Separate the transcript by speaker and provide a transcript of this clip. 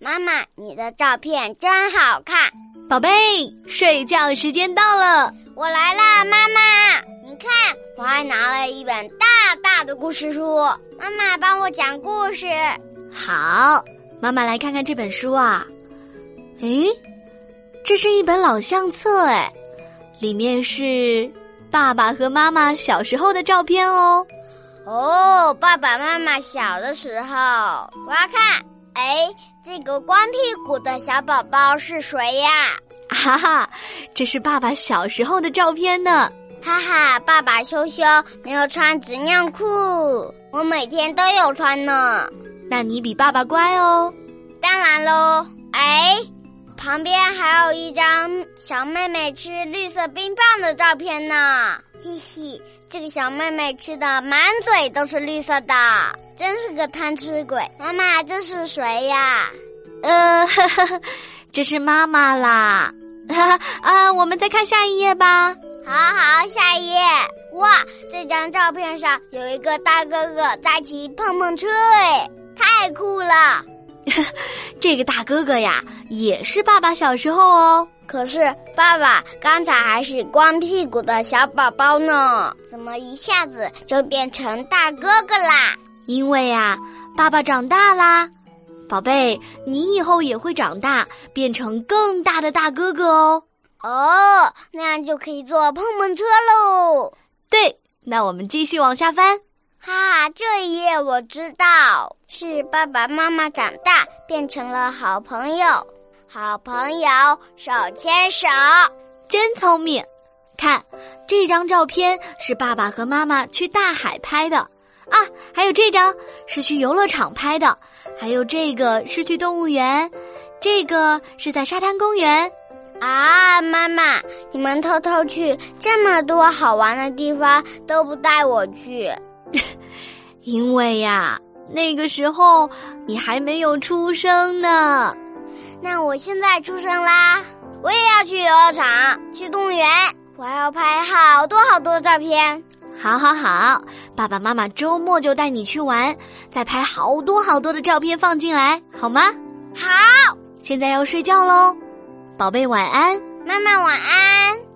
Speaker 1: 妈妈，你的照片真好看。
Speaker 2: 宝贝，睡觉时间到了，
Speaker 1: 我来啦，妈妈。你看，我还拿了一本大大的故事书。妈妈，帮我讲故事。
Speaker 2: 好，妈妈来看看这本书啊。诶，这是一本老相册哎，里面是爸爸和妈妈小时候的照片哦。
Speaker 1: 哦，爸爸妈妈小的时候，我要看。哎，这个光屁股的小宝宝是谁呀？
Speaker 2: 哈哈，这是爸爸小时候的照片呢。
Speaker 1: 哈哈，爸爸羞羞没有穿纸尿裤，我每天都有穿呢。
Speaker 2: 那你比爸爸乖哦。
Speaker 1: 当然喽。哎，旁边还有一张小妹妹吃绿色冰棒的照片呢。嘿嘿，这个小妹妹吃的满嘴都是绿色的，真是个贪吃鬼。妈妈，这是谁呀？
Speaker 2: 呃，这是妈妈啦。啊，我们再看下一页吧。
Speaker 1: 好好，下一页。哇，这张照片上有一个大哥哥在骑碰碰车，哎，太酷了！
Speaker 2: 这个大哥哥呀，也是爸爸小时候哦。
Speaker 1: 可是爸爸刚才还是光屁股的小宝宝呢，怎么一下子就变成大哥哥啦？
Speaker 2: 因为呀，爸爸长大啦。宝贝，你以后也会长大，变成更大的大哥哥哦。
Speaker 1: 哦，那样就可以坐碰碰车喽。
Speaker 2: 对，那我们继续往下翻。
Speaker 1: 哈，这一页我知道，是爸爸妈妈长大变成了好朋友，好朋友手牵手，
Speaker 2: 真聪明。看，这张照片是爸爸和妈妈去大海拍的啊，还有这张是去游乐场拍的，还有这个是去动物园，这个是在沙滩公园。
Speaker 1: 啊，妈妈，你们偷偷去这么多好玩的地方都不带我去，
Speaker 2: 因为呀，那个时候你还没有出生呢。
Speaker 1: 那我现在出生啦，我也要去游乐场，去动物园，我还要拍好多好多照片。
Speaker 2: 好，好，好，爸爸妈妈周末就带你去玩，再拍好多好多的照片放进来，好吗？
Speaker 1: 好，
Speaker 2: 现在要睡觉喽。宝贝，晚安。
Speaker 1: 妈妈，晚安。